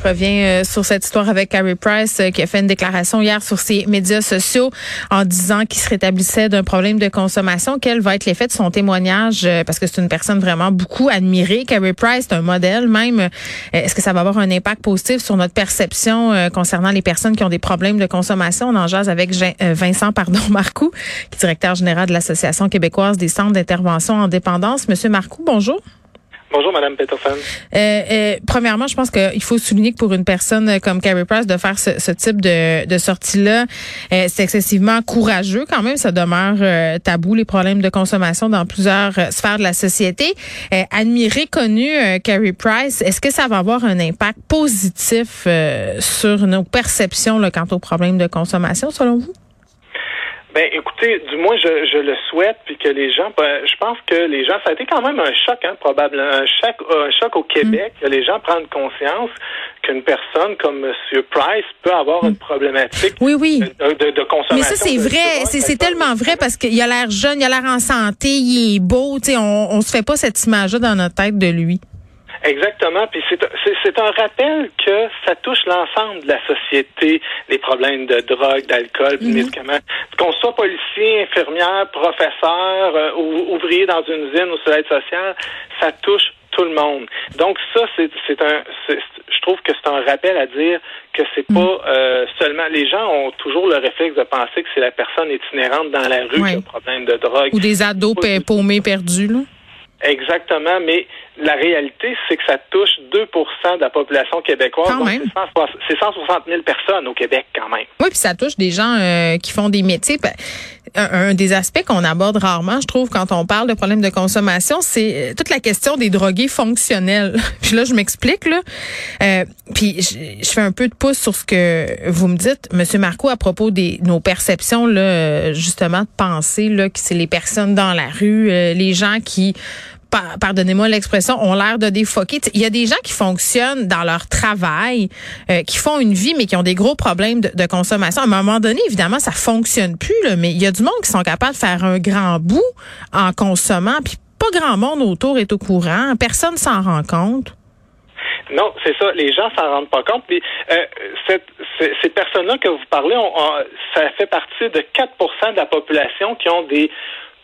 Je reviens euh, sur cette histoire avec Carrie Price euh, qui a fait une déclaration hier sur ses médias sociaux en disant qu'il se rétablissait d'un problème de consommation. Quel va être l'effet de son témoignage? Euh, parce que c'est une personne vraiment beaucoup admirée. Carrie Price, c'est un modèle même. Est-ce que ça va avoir un impact positif sur notre perception concernant les personnes qui ont des problèmes de consommation? On en jase avec Vincent pardon, Marcoux, qui est directeur général de l'Association québécoise des centres d'intervention en dépendance. Monsieur Marcoux, bonjour. Bonjour, Madame Peterson. Euh, euh, premièrement, je pense qu'il faut souligner que pour une personne comme Carrie Price, de faire ce, type de, sortie-là, euh, c'est excessivement courageux quand même. Ça demeure euh, tabou, les problèmes de consommation dans plusieurs sphères de la société. admiré, connu, Carrie Price, est-ce que ça va avoir un impact positif sur nos perceptions là, quant aux problèmes de consommation, selon vous? Ben, écoutez, du moins, je, je le souhaite, puis que les gens, ben, je pense que les gens, ça a été quand même un choc, hein, probablement, un choc, un choc au Québec, mm. que les gens prennent conscience qu'une personne comme M. Price peut avoir une mm. problématique oui, oui. De, de, consommation. Mais ça, c'est vrai, c'est tellement vrai parce qu'il a l'air jeune, il a l'air en santé, il est beau, tu sais, on, on se fait pas cette image-là dans notre tête de lui. Exactement. Puis c'est un rappel que ça touche l'ensemble de la société, les problèmes de drogue, d'alcool, de mhm. médicaments. Qu'on soit policier, infirmière, professeur, euh, ou ouvrier dans une usine ou sur l'aide sociale, ça touche tout le monde. Donc ça, c'est un, je trouve que c'est un rappel à dire que c'est mhm. pas euh, seulement les gens ont toujours le réflexe de penser que c'est la personne itinérante dans la rue qui a un problème de drogue ou des ados paumés perdus là. Exactement, mais la réalité, c'est que ça touche 2% de la population québécoise. C'est 160 000 personnes au Québec quand même. Oui, puis ça touche des gens euh, qui font des métiers. Un, des aspects qu'on aborde rarement, je trouve, quand on parle de problèmes de consommation, c'est euh, toute la question des drogués fonctionnels. puis là, je m'explique, là. Euh, puis je, fais un peu de pouce sur ce que vous me dites, Monsieur Marco, à propos des nos perceptions, là, justement, de penser là, que c'est les personnes dans la rue, euh, les gens qui pardonnez-moi l'expression, ont l'air de défoquer. Il y a des gens qui fonctionnent dans leur travail, euh, qui font une vie, mais qui ont des gros problèmes de, consommation. À un moment donné, évidemment, ça fonctionne plus, là, mais il y a du monde qui sont capables de faire un grand bout en consommant, puis pas grand monde autour est au courant. Personne s'en rend compte. Non, c'est ça. Les gens s'en rendent pas compte. Euh, ces personnes-là que vous parlez, ça fait partie de 4% de la population qui ont des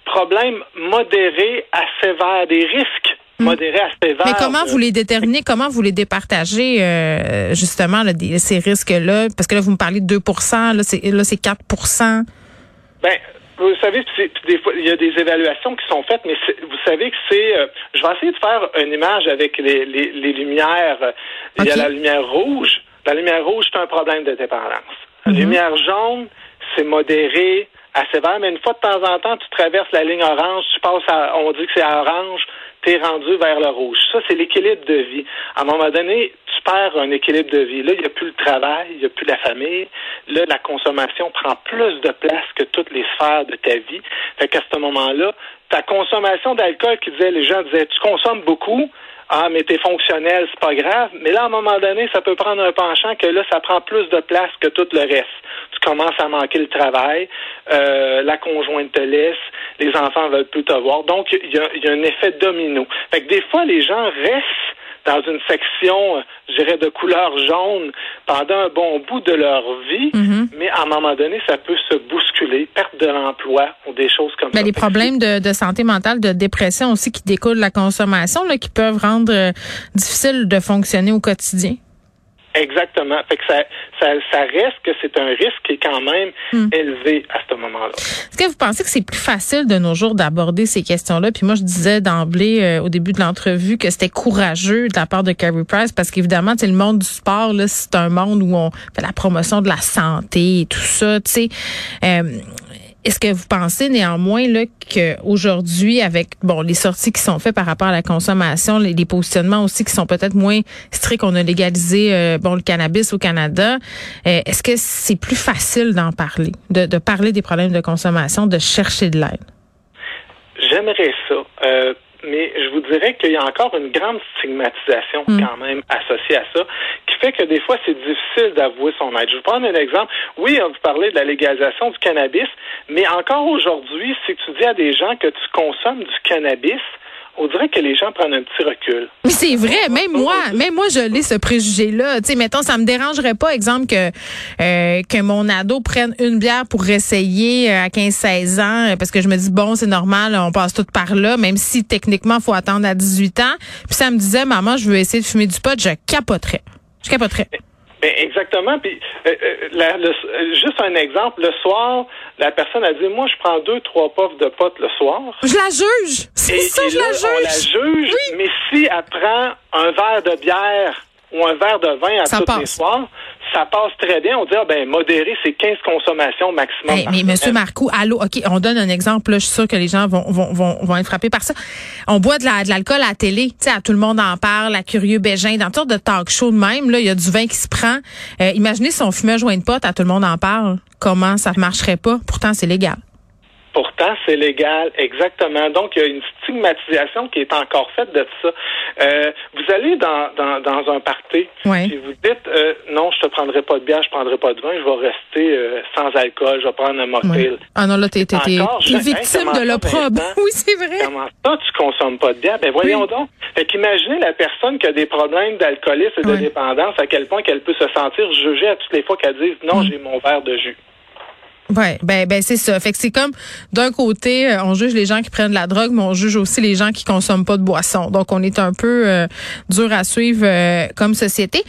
problèmes modérés à sévères, des risques hmm. modérés à sévères. Mais comment vous les déterminez? Comment vous les départagez, euh, justement, ces risques-là? Parce que là, vous me parlez de 2% là, c'est 4% Ben, vous savez, des fois, il y a des évaluations qui sont faites, mais vous savez que c'est. Euh, je vais essayer de faire une image avec les, lumières. Il y a la lumière rouge. La lumière rouge, c'est un problème de dépendance. La mhm. lumière jaune, c'est modéré, assez vert, mais une fois de temps en temps, tu traverses la ligne orange, tu passes à, on dit que c'est à orange, tu es rendu vers le rouge. Ça, c'est l'équilibre de vie. À un moment donné, tu perds un équilibre de vie. Là, il n'y a plus le travail, il n'y a plus la famille. Là, la consommation prend plus de place que toutes les sphères de ta vie. Fait qu'à ce moment-là, ta consommation d'alcool qui disait, les gens disaient, tu consommes beaucoup, ah, mais t'es fonctionnel, c'est pas grave. Mais là, à un moment donné, ça peut prendre un penchant que là, ça prend plus de place que tout le reste. Tu commences à manquer le travail, euh, la conjointe te laisse, les enfants veulent plus te voir. Donc, il y a, y a, un effet domino. Fait que des fois, les gens restent dans une section, je dirais, de couleur jaune pendant un bon bout de leur vie, mhm. mais à un moment donné, ça peut se bousculer, perte de l'emploi ou des choses comme mais ça. Les problèmes de, santé mentale, de dépression aussi qui découlent de la consommation, là, qui peuvent rendre euh, difficile de fonctionner au quotidien. Exactement. Fait que ça, ça, ça reste que c'est un risque qui est quand même hmm. élevé à ce moment-là. Est-ce que vous pensez que c'est plus facile de nos jours d'aborder ces questions-là? Puis moi, je disais d'emblée euh, au début de l'entrevue que c'était courageux de la part de Carrie Price parce qu'évidemment, c'est le monde du sport, là, c'est un monde où on fait la promotion de la santé et tout ça, tu sais. Euh, est-ce que vous pensez néanmoins là qu'aujourd'hui, avec bon les sorties qui sont faites par rapport à la consommation, les, positionnements aussi qui sont peut-être moins stricts, on a légalisé euh, bon le cannabis au Canada, euh, est-ce que c'est plus facile d'en parler, de, de, parler des problèmes de consommation, de chercher de l'aide? J'aimerais ça. Euh, mais je vous dirais qu'il y a encore une grande stigmatisation hmm. quand même associée à ça, qui fait que des fois, c'est difficile d'avouer son aide. Je vais vous prendre un exemple. Oui, vous parlez de la légalisation du cannabis, mais encore aujourd'hui, si tu dis à des gens que tu consommes du cannabis, on dirait que les gens prennent un petit recul. Mais c'est vrai, même moi, même moi, je l'ai ce préjugé-là. Tu sais, mettons, ça me dérangerait pas, exemple, que euh, que mon ado prenne une bière pour essayer euh, à 15-16 ans, parce que je me dis, bon, c'est normal, on passe tout par là, même si techniquement, faut attendre à 18 ans. Puis ça me disait, maman, je veux essayer de fumer du pot, je capoterais. Je capoterais. Ben, exactement. Puis, euh, euh, juste un exemple, le soir, la personne a dit, moi, je prends deux, trois puffs de potes le soir. Je la juge. C'est ça, je la juge. On la juge, mais si elle prend un verre de bière ou un verre de vin à tous les soirs, ça passe très bien. On dit, ah, ben, modéré, c'est 15 consommations maximum. mais Monsieur Marcoux, allô, OK, on donne un exemple. Là, je suis sûr que les gens vont, vont, vont, vont être frappés par ça. On boit de, la, de l'alcool à la télé. Tu sais, tout le monde en parle, la Curieux Bégin, dans toutes de talk show de même. Là, il y a du vin qui se prend. Euh, imaginez si on fumait un joint de pote, à tout le monde en parle. Comment ça marcherait pas? Pourtant, c'est légal. Pourtant, c'est légal, exactement. Donc, il y a une stigmatisation qui est encore faite de ça. Euh, vous allez dans, dans, dans un party, et vous dites euh, non, je te prendrai pas de bière, je prendrai pas de vin, je vais rester euh, sans alcool, je vais prendre un mocktail. Ah non, là, t'es, t'es, victime de l'opprobre. Oui, c'est vrai. Comment ça, tu consommes pas de bière? Ben voyons donc. Fait qu'imaginez la personne qui a des problèmes d'alcoolisme et de dépendance, à quel point qu'elle peut se sentir jugée à toutes les fois qu'elle dit non, mm. j'ai mon verre de jus. Ouais, ben ben c'est ça. Fait que c'est comme d'un côté, euh, on juge les gens qui prennent de la drogue, mais on juge aussi les gens qui consomment pas de boisson. Donc on est un peu euh, dur à suivre euh, comme société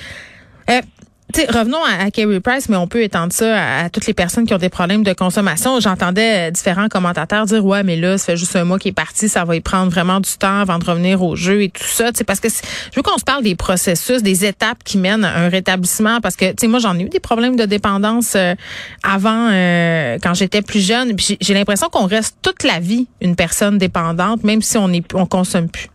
revenons à, Kerry Price, mais on peut étendre ça à, toutes les personnes qui ont des problèmes de consommation. J'entendais euh, différents commentateurs dire ouais, mais là, ça fait juste un mois qu'il est parti, ça va y prendre vraiment du temps avant de revenir au jeu et tout ça. Parce que je veux qu'on se parle des processus, des étapes qui mènent à un rétablissement. Parce que tu sais, moi, j'en ai eu des problèmes de dépendance euh, avant, euh, quand j'étais plus jeune. J'ai l'impression qu'on reste toute la vie une personne dépendante, même si on est, on consomme plus.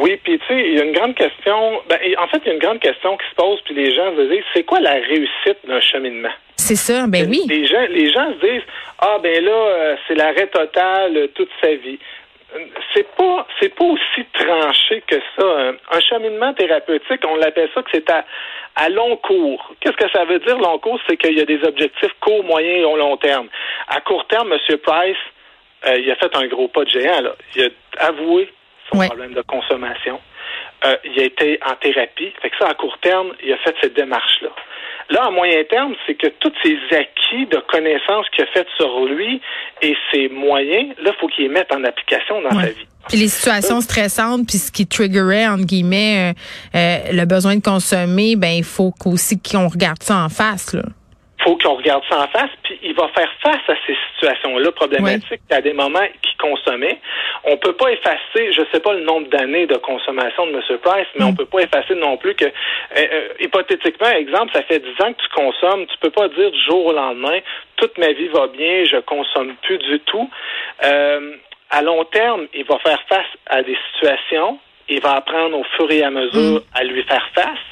Oui, puis tu sais, il y a une grande question. Ben, en fait, il y a une grande question qui se pose, puis les gens se disent, c'est quoi la réussite d'un cheminement? C'est ça, ben oui. Les gens, les gens se disent, ah ben là, euh, c'est l'arrêt total euh, toute sa vie. C'est pas, c'est pas aussi tranché que ça. Un cheminement thérapeutique, on l'appelle ça que c'est à, à long cours. Qu'est-ce que ça veut dire long cours? C'est qu'il y a des objectifs court, moyen et long terme. À court terme, M. Price, euh, il a fait un gros pas de géant. Là. Il a avoué son problème de consommation. Euh, il a été en thérapie. Fait que ça, à court terme, il a fait cette démarche-là. Là, à moyen terme, c'est que tous ces acquis de connaissances qu'il a fait sur lui et ses moyens, là, il faut qu'il les mette en application dans sa vie. Puis les situations stressantes, puis ce qui triggerait, entre guillemets, euh, euh, le besoin de consommer, ben il faut aussi qu'on regarde ça en face. Là faut qu'on regarde ça en face, puis il va faire face à ces situations-là problématiques à des moments qu'il consommait. On peut pas effacer, je sais pas le nombre d'années de consommation de M. Price, mais on mm. peut pas effacer non plus que, euh, euh, hypothétiquement, exemple, ça fait 10 ans que tu consommes, tu peux pas dire du jour au lendemain, toute ma vie va bien, je consomme plus du tout. Euh, à long terme, il va faire face à des situations, il va apprendre au fur et à mesure mm. à lui faire face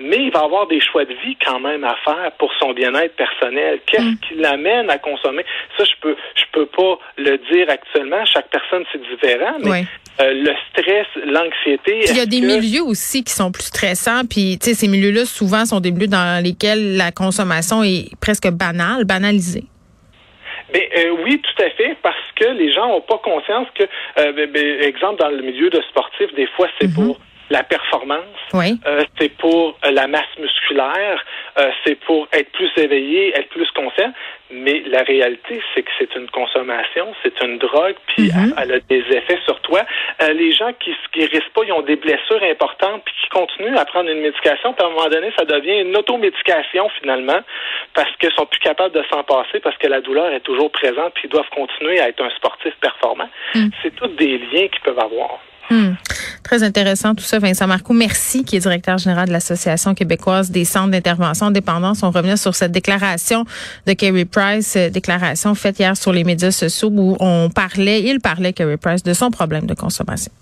mais il va avoir des choix de vie quand même à faire pour son bien-être personnel. Qu'est-ce mm. qui l'amène à consommer? Ça, je peux, je peux pas le dire actuellement. Chaque personne c'est différent, mais euh, le stress, l'anxiété. Il y a des milieux aussi qui sont plus stressants. Puis, tu sais, ces milieux-là souvent sont des milieux dans lesquels la consommation est presque banale, banalisée. Ben, euh, oui, tout à fait, parce que les gens n'ont pas conscience que, euh, ben, ben, exemple, dans le milieu de sportif, des fois, c'est mm-hmm. pour la performance, oui. euh, c'est pour euh, la masse musculaire, euh, c'est pour être plus éveillé, être plus conscient. Mais la réalité, c'est que c'est une consommation, c'est une drogue, puis Mhm. elle, elle a des effets sur toi. Euh, les gens qui se guérissent pas, ils ont des blessures importantes, puis qui continuent à prendre une médication, puis à un moment donné, ça devient une automédication finalement, parce qu'ils sont plus capables de s'en passer, parce que la douleur est toujours présente, puis ils doivent continuer à être un sportif performant. Mhm. C'est tous des liens qu'ils peuvent avoir. Hmm. Très intéressant tout ça. Vincent Marcoux, merci, qui est directeur général de l'Association québécoise des centres d'intervention en dépendance. On revient sur cette déclaration de Kerry Price, euh, déclaration faite hier sur les médias sociaux où on parlait, il parlait, Kerry Price, de son problème de consommation.